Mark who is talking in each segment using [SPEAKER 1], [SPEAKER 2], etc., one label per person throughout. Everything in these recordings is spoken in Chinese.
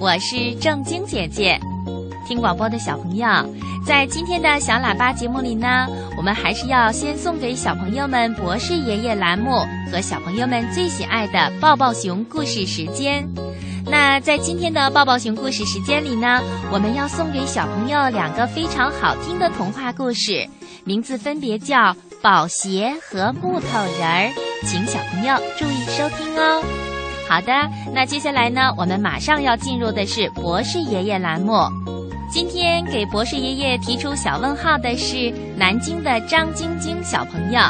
[SPEAKER 1] 我是正晶姐姐。听广播的小朋友，在今天的小喇叭节目里呢，我们还是要先送给小朋友们博士爷爷栏目和小朋友们最喜爱的抱抱熊故事时间。那在今天的抱抱熊故事时间里呢，我们要送给小朋友两个非常好听的童话故事，名字分别叫《宝鞋》和《木头人儿》，请小朋友注意收听哦。好的，那接下来呢，我们马上要进入的是博士爷爷栏目。今天给博士爷爷提出小问号的是南京的张晶晶小朋友。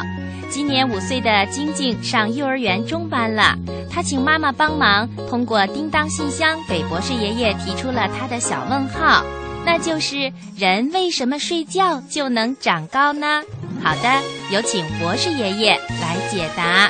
[SPEAKER 1] 今年五岁的晶晶上幼儿园中班了，她请妈妈帮忙，通过叮当信箱给博士爷爷提出了他的小问号，那就是人为什么睡觉就能长高呢？好的，有请博士爷爷来解答。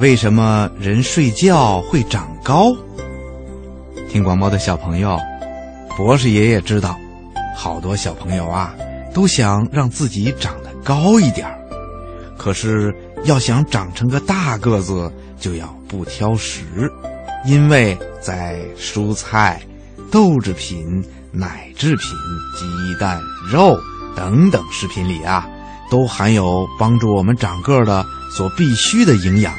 [SPEAKER 2] 为什么人睡觉会长高？听广播的小朋友，博士爷爷知道，好多小朋友啊都想让自己长得高一点儿，可是要想长成个大个子，就要不挑食，因为在蔬菜、豆制品、奶制品、鸡蛋、肉等等食品里啊，都含有帮助我们长个的所必需的营养。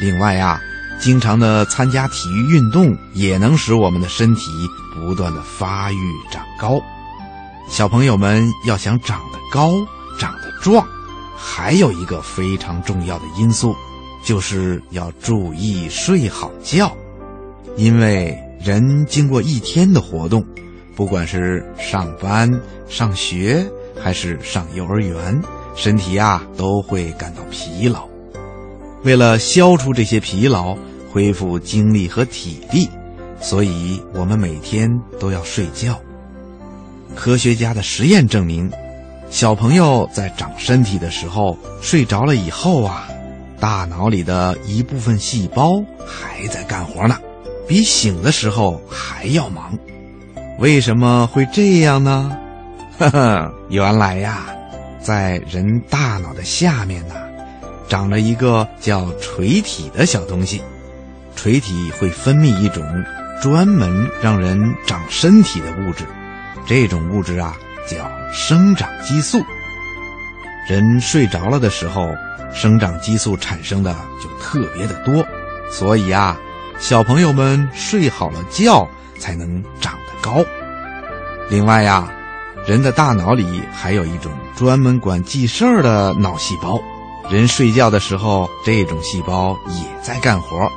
[SPEAKER 2] 另外呀，经常的参加体育运动也能使我们的身体不断的发育长高。小朋友们要想长得高、长得壮，还有一个非常重要的因素，就是要注意睡好觉。因为人经过一天的活动，不管是上班、上学还是上幼儿园，身体啊都会感到疲劳。为了消除这些疲劳，恢复精力和体力，所以我们每天都要睡觉。科学家的实验证明，小朋友在长身体的时候睡着了以后啊，大脑里的一部分细胞还在干活呢，比醒的时候还要忙。为什么会这样呢？呵呵，原来呀，在人大脑的下面呢。长了一个叫垂体的小东西，垂体会分泌一种专门让人长身体的物质，这种物质啊叫生长激素。人睡着了的时候，生长激素产生的就特别的多，所以啊，小朋友们睡好了觉才能长得高。另外呀，人的大脑里还有一种专门管记事儿的脑细胞。人睡觉的时候，这种细胞也在干活，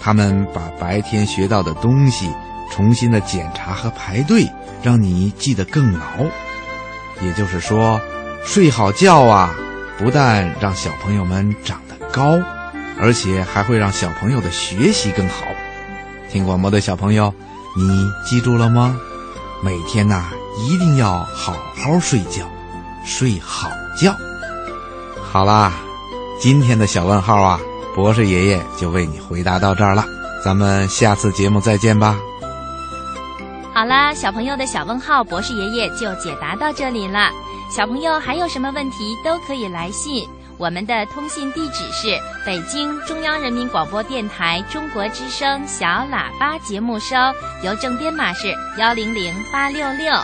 [SPEAKER 2] 他们把白天学到的东西重新的检查和排队，让你记得更牢。也就是说，睡好觉啊，不但让小朋友们长得高，而且还会让小朋友的学习更好。听广播的小朋友，你记住了吗？每天呐，一定要好好睡觉，睡好觉。好啦，今天的小问号啊，博士爷爷就为你回答到这儿了。咱们下次节目再见吧。
[SPEAKER 1] 好啦，小朋友的小问号，博士爷爷就解答到这里了。小朋友还有什么问题都可以来信，我们的通信地址是北京中央人民广播电台中国之声小喇叭节目收，邮政编码是幺零零八六六。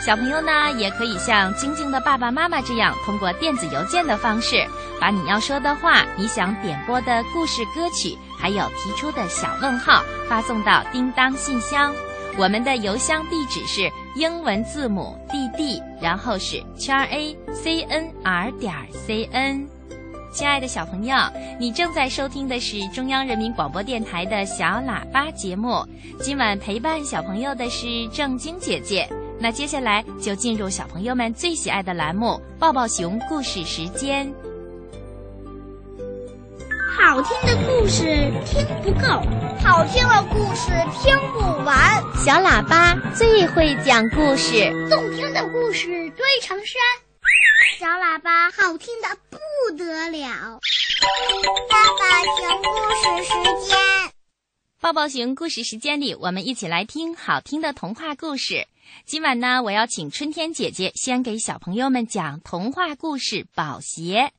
[SPEAKER 1] 小朋友呢，也可以像晶晶的爸爸妈妈这样，通过电子邮件的方式，把你要说的话、你想点播的故事歌曲，还有提出的小问号，发送到叮当信箱。我们的邮箱地址是英文字母 D D，然后是圈 A C N R 点 C N。亲爱的小朋友，你正在收听的是中央人民广播电台的小喇叭节目。今晚陪伴小朋友的是正晶姐姐。那接下来就进入小朋友们最喜爱的栏目——抱抱熊故事时间。
[SPEAKER 3] 好听的故事听不够，
[SPEAKER 4] 好听的故事听不完。
[SPEAKER 1] 小喇叭最会讲故事，
[SPEAKER 3] 动听的故事堆成山。
[SPEAKER 4] 小喇叭
[SPEAKER 3] 好听的不得了。
[SPEAKER 4] 爸爸讲故事时间，
[SPEAKER 1] 抱抱熊故事时间里，我们一起来听好听的童话故事。今晚呢，我要请春天姐姐先给小朋友们讲童话故事《宝鞋》。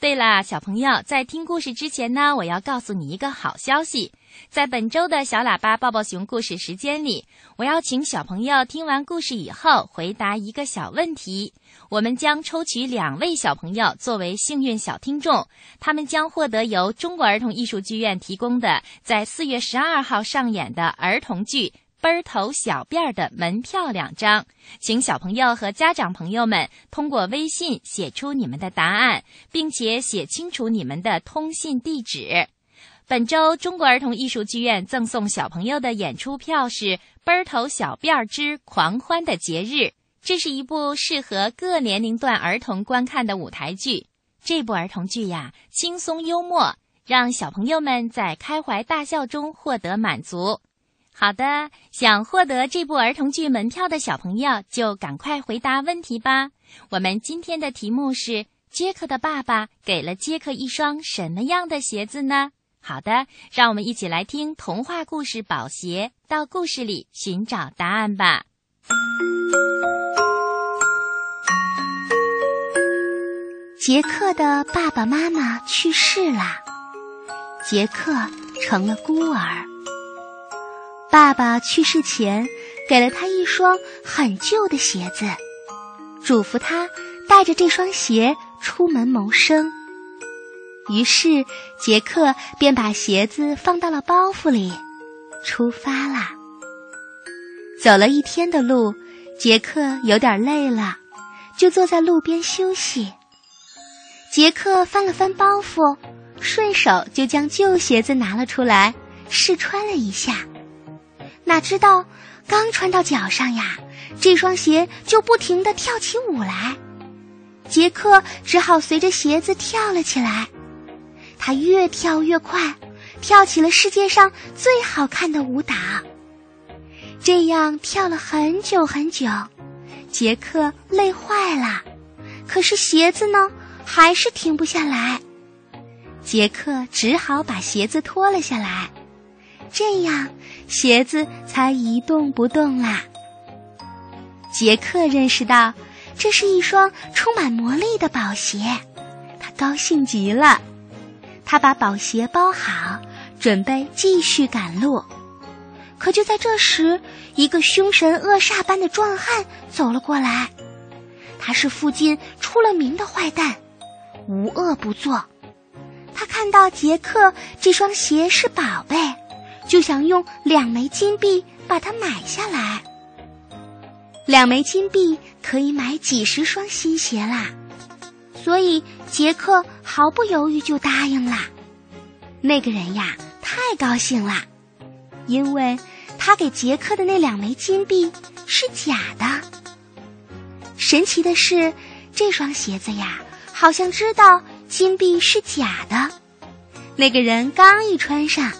[SPEAKER 1] 对了，小朋友，在听故事之前呢，我要告诉你一个好消息。在本周的小喇叭抱抱熊故事时间里，我要请小朋友听完故事以后回答一个小问题。我们将抽取两位小朋友作为幸运小听众，他们将获得由中国儿童艺术剧院提供的在四月十二号上演的儿童剧。奔头小辫儿的门票两张，请小朋友和家长朋友们通过微信写出你们的答案，并且写清楚你们的通信地址。本周中国儿童艺术剧院赠送小朋友的演出票是《奔头小辫儿之狂欢的节日》，这是一部适合各年龄段儿童观看的舞台剧。这部儿童剧呀，轻松幽默，让小朋友们在开怀大笑中获得满足。好的，想获得这部儿童剧门票的小朋友，就赶快回答问题吧。我们今天的题目是：杰克的爸爸给了杰克一双什么样的鞋子呢？好的，让我们一起来听童话故事《宝鞋》，到故事里寻找答案吧。
[SPEAKER 5] 杰克的爸爸妈妈去世了，杰克成了孤儿。爸爸去世前，给了他一双很旧的鞋子，嘱咐他带着这双鞋出门谋生。于是，杰克便把鞋子放到了包袱里，出发了。走了一天的路，杰克有点累了，就坐在路边休息。杰克翻了翻包袱，顺手就将旧鞋子拿了出来，试穿了一下。哪知道，刚穿到脚上呀，这双鞋就不停地跳起舞来。杰克只好随着鞋子跳了起来。他越跳越快，跳起了世界上最好看的舞蹈。这样跳了很久很久，杰克累坏了。可是鞋子呢，还是停不下来。杰克只好把鞋子脱了下来。这样，鞋子才一动不动啦。杰克认识到，这是一双充满魔力的宝鞋，他高兴极了。他把宝鞋包好，准备继续赶路。可就在这时，一个凶神恶煞般的壮汉走了过来。他是附近出了名的坏蛋，无恶不作。他看到杰克这双鞋是宝贝。就想用两枚金币把它买下来。两枚金币可以买几十双新鞋啦，所以杰克毫不犹豫就答应啦。那个人呀，太高兴啦，因为他给杰克的那两枚金币是假的。神奇的是，这双鞋子呀，好像知道金币是假的。那个人刚一穿上。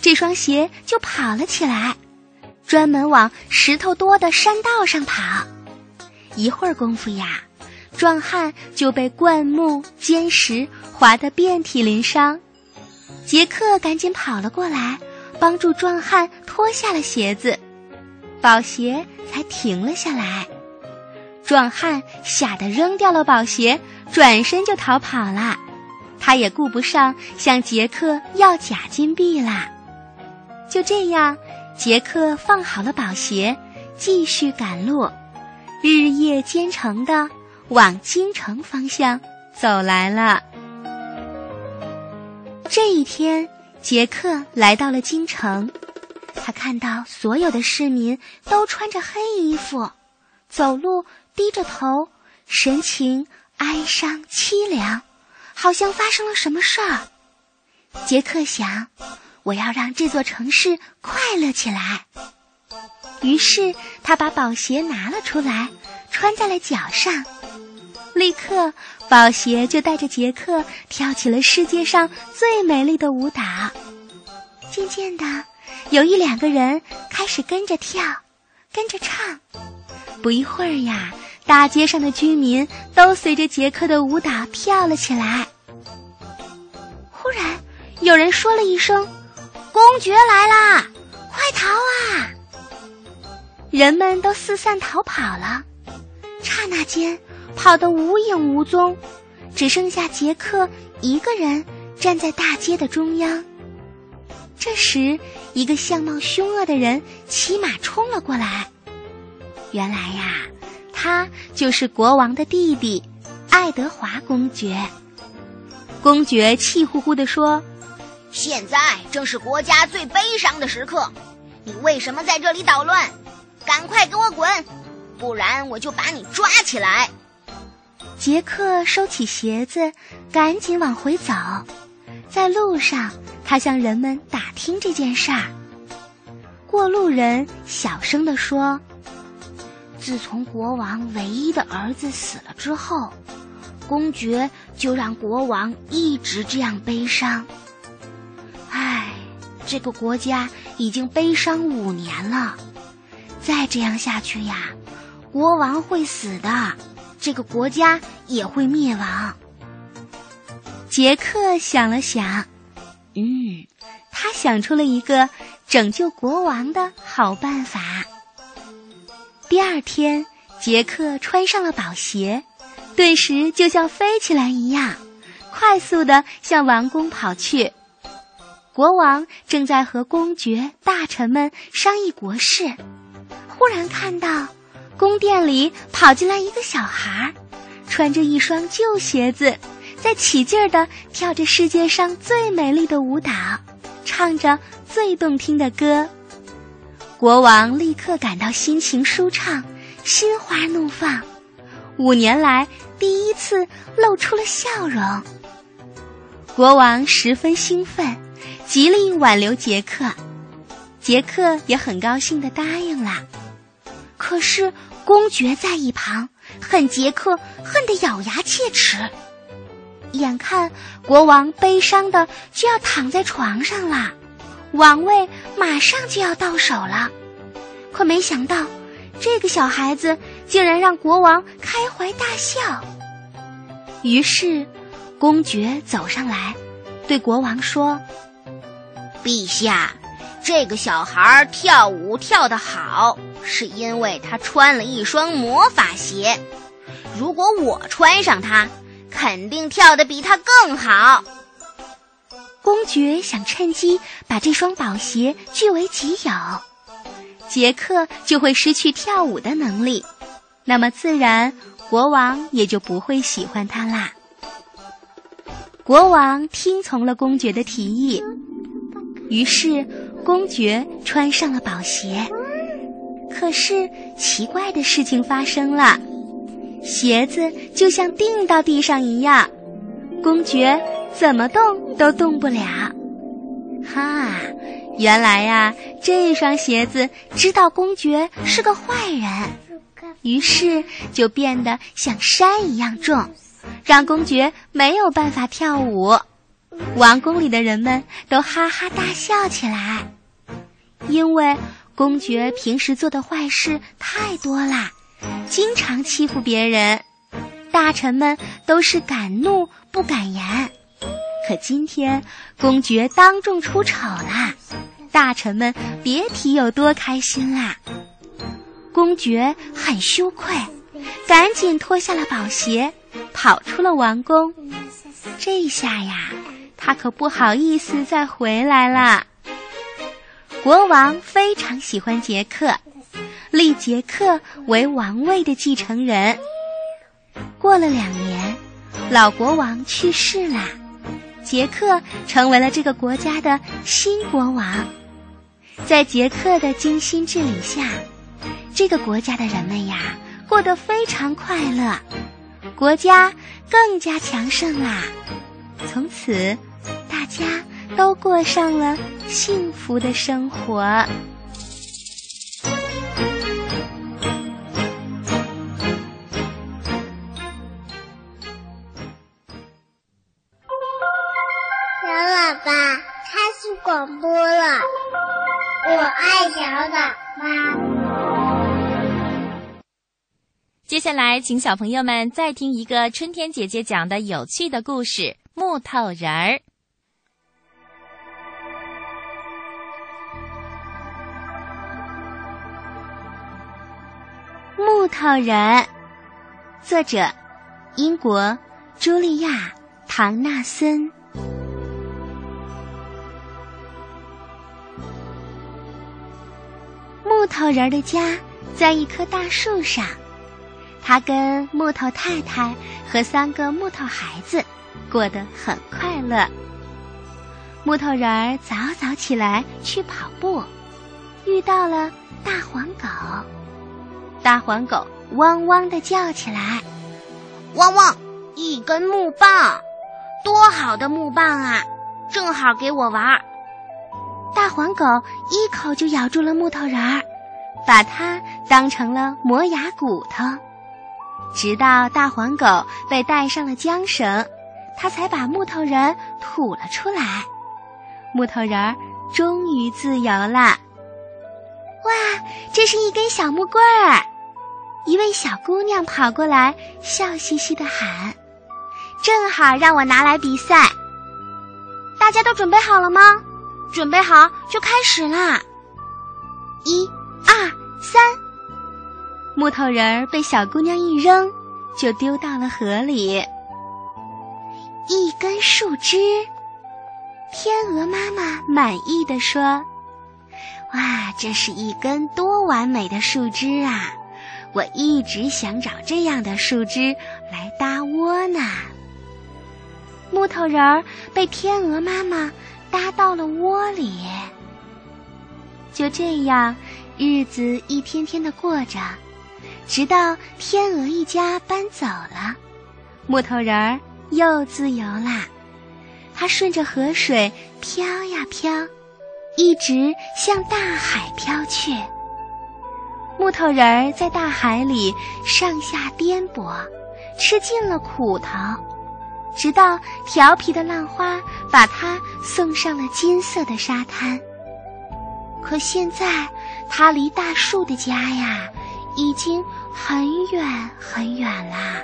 [SPEAKER 5] 这双鞋就跑了起来，专门往石头多的山道上跑。一会儿功夫呀，壮汉就被灌木、坚石划得遍体鳞伤。杰克赶紧跑了过来，帮助壮汉脱下了鞋子，宝鞋才停了下来。壮汉吓得扔掉了宝鞋，转身就逃跑了。他也顾不上向杰克要假金币啦。就这样，杰克放好了宝鞋，继续赶路，日夜兼程的往京城方向走来了。这一天，杰克来到了京城，他看到所有的市民都穿着黑衣服，走路低着头，神情哀伤凄凉，好像发生了什么事儿。杰克想。我要让这座城市快乐起来。于是他把宝鞋拿了出来，穿在了脚上。立刻，宝鞋就带着杰克跳起了世界上最美丽的舞蹈。渐渐的，有一两个人开始跟着跳，跟着唱。不一会儿呀，大街上的居民都随着杰克的舞蹈跳了起来。忽然，有人说了一声：“公爵来啦，快逃啊！”人们都四散逃跑了。刹那间，跑得无影无踪，只剩下杰克一个人站在大街的中央。这时，一个相貌凶恶的人骑马冲了过来。原来呀，他就是国王的弟弟，爱德华公爵。公爵气呼呼地说：“
[SPEAKER 3] 现在正是国家最悲伤的时刻，你为什么在这里捣乱？赶快给我滚，不然我就把你抓起来！”
[SPEAKER 5] 杰克收起鞋子，赶紧往回走。在路上，他向人们打听这件事儿。过路人小声地说。自从国王唯一的儿子死了之后，公爵就让国王一直这样悲伤。这个国家已经悲伤五年了，再这样下去呀，国王会死的，这个国家也会灭亡。杰克想了想，嗯，他想出了一个拯救国王的好办法。第二天，杰克穿上了宝鞋，顿时就像飞起来一样，快速的向王宫跑去。国王正在和公爵、大臣们商议国事，忽然看到宫殿里跑进来一个小孩儿，穿着一双旧鞋子，在起劲儿的跳着世界上最美丽的舞蹈，唱着最动听的歌。国王立刻感到心情舒畅，心花怒放，五年来第一次露出了笑容。国王十分兴奋，极力挽留杰克，杰克也很高兴的答应了。可是公爵在一旁恨杰克，恨得咬牙切齿。眼看国王悲伤的就要躺在床上了。王位马上就要到手了，可没想到，这个小孩子竟然让国王开怀大笑。于是，公爵走上来，对国王说：“
[SPEAKER 3] 陛下，这个小孩跳舞跳得好，是因为他穿了一双魔法鞋。如果我穿上它，肯定跳得比他更好。”
[SPEAKER 5] 公爵想趁机把这双宝鞋据为己有，杰克就会失去跳舞的能力，那么自然国王也就不会喜欢他啦。国王听从了公爵的提议，于是公爵穿上了宝鞋。可是奇怪的事情发生了，鞋子就像钉到地上一样，公爵。怎么动都动不了，哈！原来呀，这双鞋子知道公爵是个坏人，于是就变得像山一样重，让公爵没有办法跳舞。王宫里的人们都哈哈大笑起来，因为公爵平时做的坏事太多啦，经常欺负别人，大臣们都是敢怒不敢言。可今天公爵当众出丑啦，大臣们别提有多开心啦。公爵很羞愧，赶紧脱下了宝鞋，跑出了王宫。这下呀，他可不好意思再回来了。国王非常喜欢杰克，立杰克为王位的继承人。过了两年，老国王去世了。杰克成为了这个国家的新国王，在杰克的精心治理下，这个国家的人们呀过得非常快乐，国家更加强盛啦。从此，大家都过上了幸福的生活。
[SPEAKER 4] 小喇叭开始广播了。我爱小喇叭。
[SPEAKER 1] 接下来请小朋友们再听一个春天姐姐讲的有趣的故事木头人儿。
[SPEAKER 5] 木头人，作者：英国茱莉亚·唐纳森。木头人的家在一棵大树上，他跟木头太太和三个木头孩子过得很快乐。木头人早早起来去跑步，遇到了大黄狗。大黄狗汪汪的叫起来：“
[SPEAKER 3] 汪汪！一根木棒，多好的木棒啊！正好给我玩。”
[SPEAKER 5] 大黄狗一口就咬住了木头人儿，把它当成了磨牙骨头。直到大黄狗被带上了缰绳，它才把木头人吐了出来。木头人儿终于自由了。哇，这是一根小木棍儿！一位小姑娘跑过来，笑嘻嘻的喊：“正好让我拿来比赛。”大家都准备好了吗？准备好就开始啦！一、二、三，木头人儿被小姑娘一扔，就丢到了河里。一根树枝，天鹅妈妈满意的说：“哇，这是一根多完美的树枝啊！我一直想找这样的树枝来搭窝呢。”木头人儿被天鹅妈妈。搭到了窝里，就这样，日子一天天的过着，直到天鹅一家搬走了，木头人儿又自由啦。他顺着河水飘呀飘，一直向大海飘去。木头人儿在大海里上下颠簸，吃尽了苦头。直到调皮的浪花把他送上了金色的沙滩。可现在，他离大树的家呀，已经很远很远啦。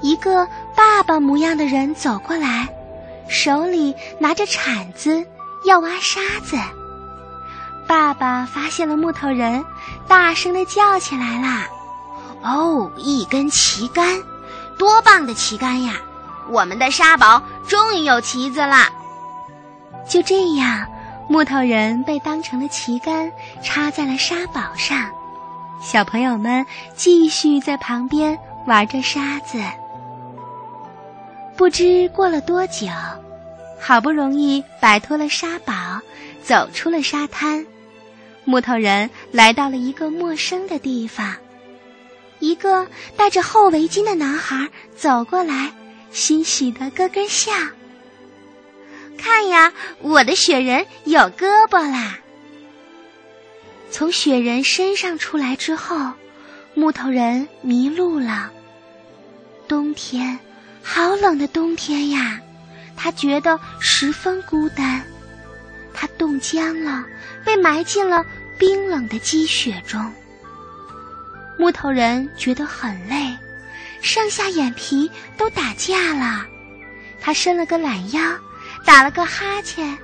[SPEAKER 5] 一个爸爸模样的人走过来，手里拿着铲子要挖沙子。爸爸发现了木头人，大声的叫起来啦：“
[SPEAKER 3] 哦，一根旗杆，多棒的旗杆呀！”我们的沙堡终于有旗子了。
[SPEAKER 5] 就这样，木头人被当成了旗杆，插在了沙堡上。小朋友们继续在旁边玩着沙子。不知过了多久，好不容易摆脱了沙堡，走出了沙滩，木头人来到了一个陌生的地方。一个戴着厚围巾的男孩走过来。欣喜的咯咯笑。看呀，我的雪人有胳膊啦！从雪人身上出来之后，木头人迷路了。冬天，好冷的冬天呀，他觉得十分孤单。他冻僵了，被埋进了冰冷的积雪中。木头人觉得很累。上下眼皮都打架了，他伸了个懒腰，打了个哈欠，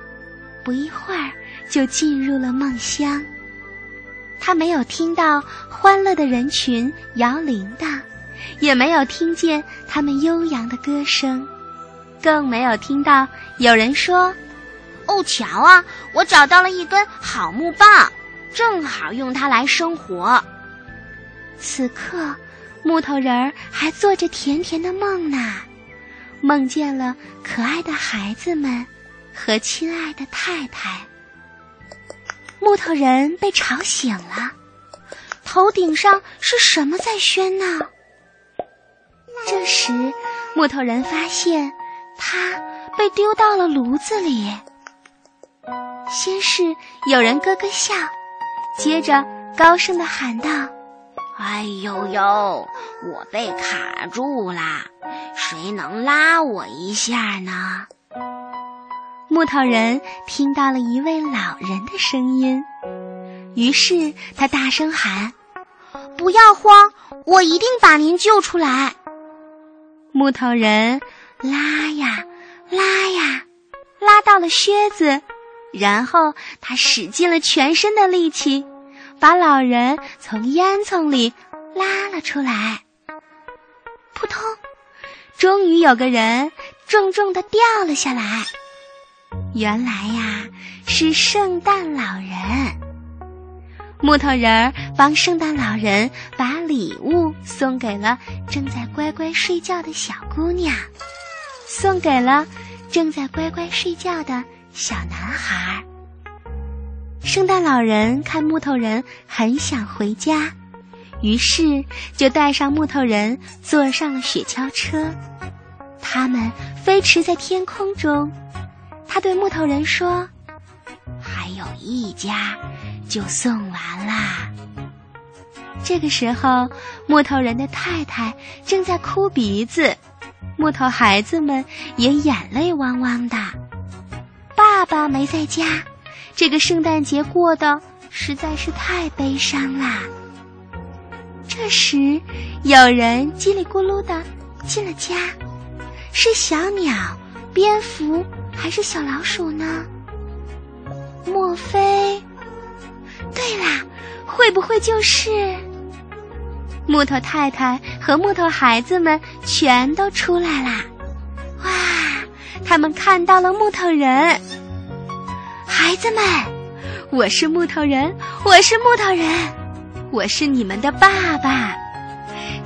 [SPEAKER 5] 不一会儿就进入了梦乡。他没有听到欢乐的人群摇铃铛，也没有听见他们悠扬的歌声，更没有听到有人说：“
[SPEAKER 3] 哦，瞧啊，我找到了一根好木棒，正好用它来生火。”
[SPEAKER 5] 此刻。木头人儿还做着甜甜的梦呢，梦见了可爱的孩子们和亲爱的太太。木头人被吵醒了，头顶上是什么在喧闹？这时，木头人发现他被丢到了炉子里。先是有人咯咯笑，接着高声的喊道。
[SPEAKER 3] 哎呦呦！我被卡住啦，谁能拉我一下呢？
[SPEAKER 5] 木头人听到了一位老人的声音，于是他大声喊：“
[SPEAKER 3] 不要慌，我一定把您救出来。
[SPEAKER 5] 木头人拉呀拉呀，拉到了靴子，然后他使尽了全身的力气，把老人从烟囱里拉了出来。扑通！终于有个人重重的掉了下来。原来呀，是圣诞老人。木头人儿帮圣诞老人把礼物送给了正在乖乖睡觉的小姑娘，送给了正在乖乖睡觉的小男孩。圣诞老人看木头人很想回家，于是就带上木头人坐上了雪橇车。他们飞驰在天空中。他对木头人说：“还有一家。”就送完啦。这个时候，木头人的太太正在哭鼻子，木头孩子们也眼泪汪汪的。爸爸没在家，这个圣诞节过得实在是太悲伤啦。这时，有人叽里咕噜的进了家，是小鸟、蝙蝠还是小老鼠呢？莫非？对啦，会不会就是木头太太和木头孩子们全都出来啦？哇，他们看到了木头人。孩子们，我是木头人，我是木头人，我是你们的爸爸。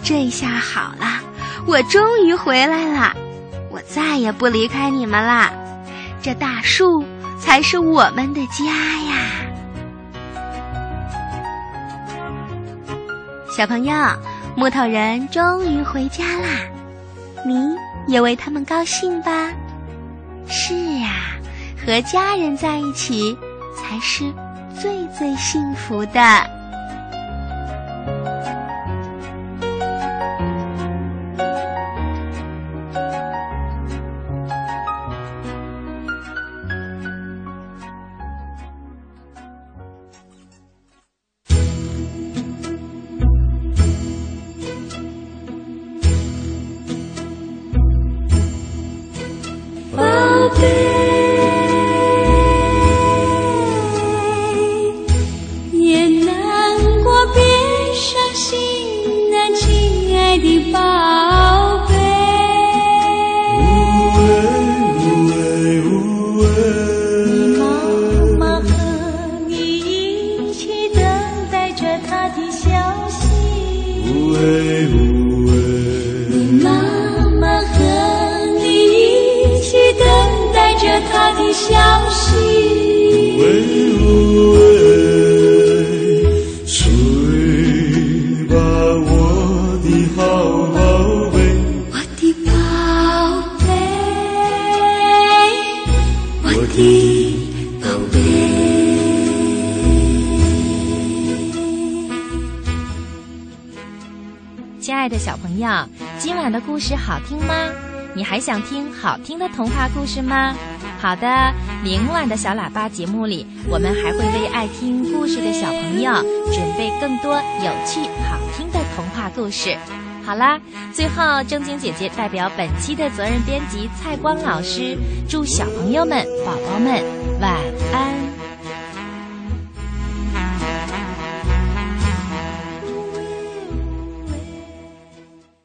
[SPEAKER 5] 这下好了，我终于回来了，我再也不离开你们啦。这大树才是我们的家呀。小朋友，木头人终于回家啦！你也为他们高兴吧？是啊，和家人在一起才是最最幸福的。
[SPEAKER 1] 的小朋友今晚的故事好听吗？你还想听好听的童话故事吗？好的，明晚的小喇叭节目里，我们还会为爱听故事的小朋友准备更多有趣好听的童话故事。好啦，最后正经姐姐代表本期的责任编辑蔡光老师，祝小朋友们、宝宝们晚安。